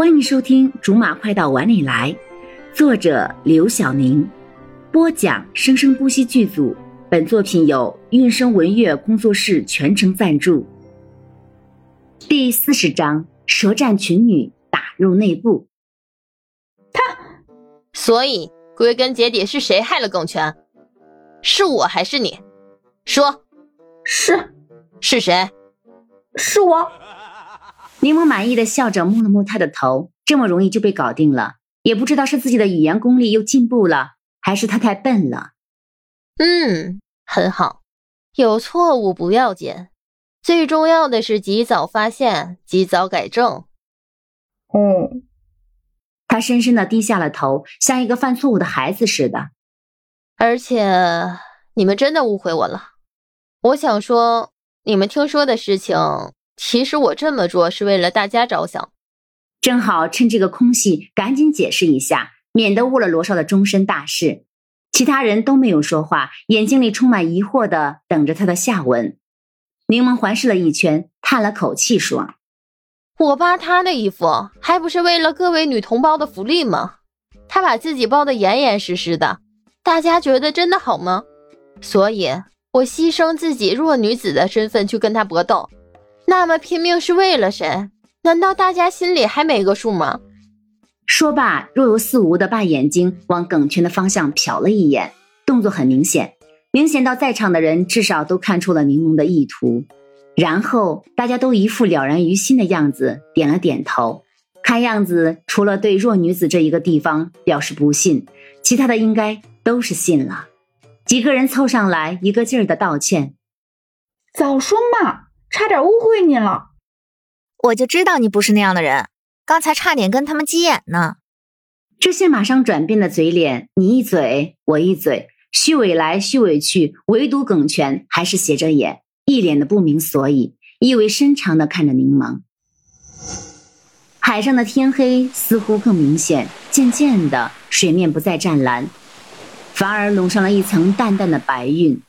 欢迎收听《竹马快到碗里来》，作者刘晓宁，播讲生生不息剧组。本作品由韵声文乐工作室全程赞助。第四十章：舌战群女，打入内部。他，所以归根结底是谁害了耿泉？是我还是你？说，是，是谁？是我。柠檬满意的笑着，摸了摸他的头。这么容易就被搞定了，也不知道是自己的语言功力又进步了，还是他太笨了。嗯，很好，有错误不要紧，最重要的是及早发现，及早改正。嗯，他深深的低下了头，像一个犯错误的孩子似的。而且你们真的误会我了。我想说，你们听说的事情。其实我这么做是为了大家着想，正好趁这个空隙赶紧解释一下，免得误了罗少的终身大事。其他人都没有说话，眼睛里充满疑惑的等着他的下文。柠檬环视了一圈，叹了口气说：“我扒他的衣服，还不是为了各位女同胞的福利吗？他把自己包得严严实实的，大家觉得真的好吗？所以我牺牲自己弱女子的身份去跟他搏斗。”那么拼命是为了谁？难道大家心里还没个数吗？说罢，若有似无的把眼睛往耿泉的方向瞟了一眼，动作很明显，明显到在场的人至少都看出了柠檬的意图。然后大家都一副了然于心的样子，点了点头。看样子，除了对弱女子这一个地方表示不信，其他的应该都是信了。几个人凑上来，一个劲儿的道歉：“早说嘛！”差点误会你了，我就知道你不是那样的人，刚才差点跟他们急眼呢。这些马上转变的嘴脸，你一嘴我一嘴，虚伪来虚伪去，唯独耿泉还是斜着眼，一脸的不明所以，意味深长的看着柠檬。海上的天黑似乎更明显，渐渐的水面不再湛蓝，反而笼上了一层淡淡的白晕，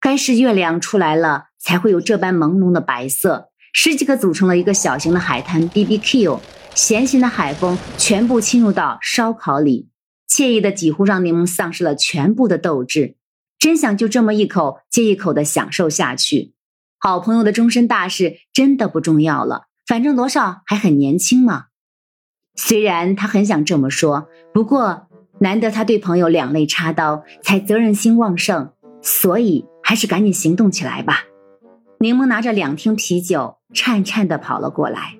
该是月亮出来了。才会有这般朦胧的白色。十几个组成了一个小型的海滩，B B Q，咸咸的海风全部侵入到烧烤里，惬意的几乎让柠檬丧失了全部的斗志，真想就这么一口接一口的享受下去。好朋友的终身大事真的不重要了，反正罗少还很年轻嘛。虽然他很想这么说，不过难得他对朋友两肋插刀，才责任心旺盛，所以还是赶紧行动起来吧。柠檬拿着两听啤酒，颤颤的跑了过来。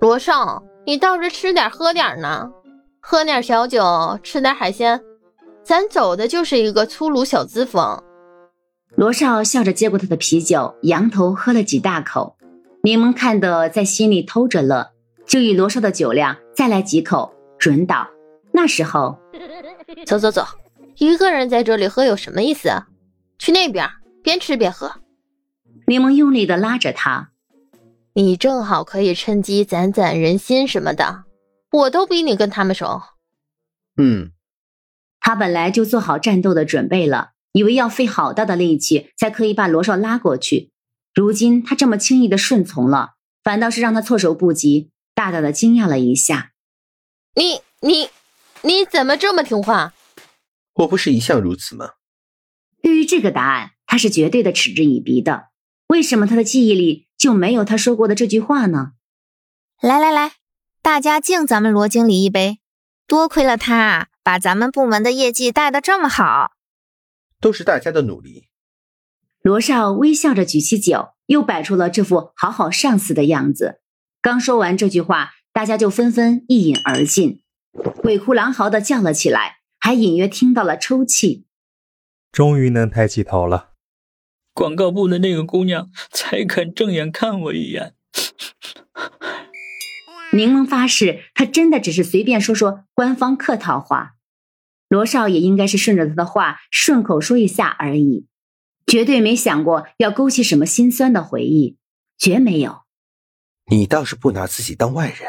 罗少，你倒是吃点喝点呢，喝点小酒，吃点海鲜。咱走的就是一个粗鲁小资风。罗少笑着接过他的啤酒，仰头喝了几大口。柠檬看得在心里偷着乐，就以罗少的酒量再来几口，准倒。那时候，走走走，一个人在这里喝有什么意思？啊？去那边，边吃边喝。柠檬用力的拉着他，你正好可以趁机攒攒人心什么的。我都比你跟他们熟。嗯，他本来就做好战斗的准备了，以为要费好大的力气才可以把罗少拉过去。如今他这么轻易的顺从了，反倒是让他措手不及，大大的惊讶了一下。你你你怎么这么听话？我不是一向如此吗？对于这个答案，他是绝对的嗤之以鼻的。为什么他的记忆里就没有他说过的这句话呢？来来来，大家敬咱们罗经理一杯！多亏了他，把咱们部门的业绩带得这么好，都是大家的努力。罗少微笑着举起酒，又摆出了这副好好上司的样子。刚说完这句话，大家就纷纷一饮而尽，鬼哭狼嚎的叫了起来，还隐约听到了抽泣。终于能抬起头了。广告部的那个姑娘才肯正眼看我一眼。柠檬发誓，他真的只是随便说说官方客套话。罗少也应该是顺着他的话顺口说一下而已，绝对没想过要勾起什么心酸的回忆，绝没有。你倒是不拿自己当外人。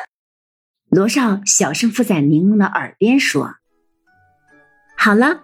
罗少小声附在柠檬的耳边说：“好了。”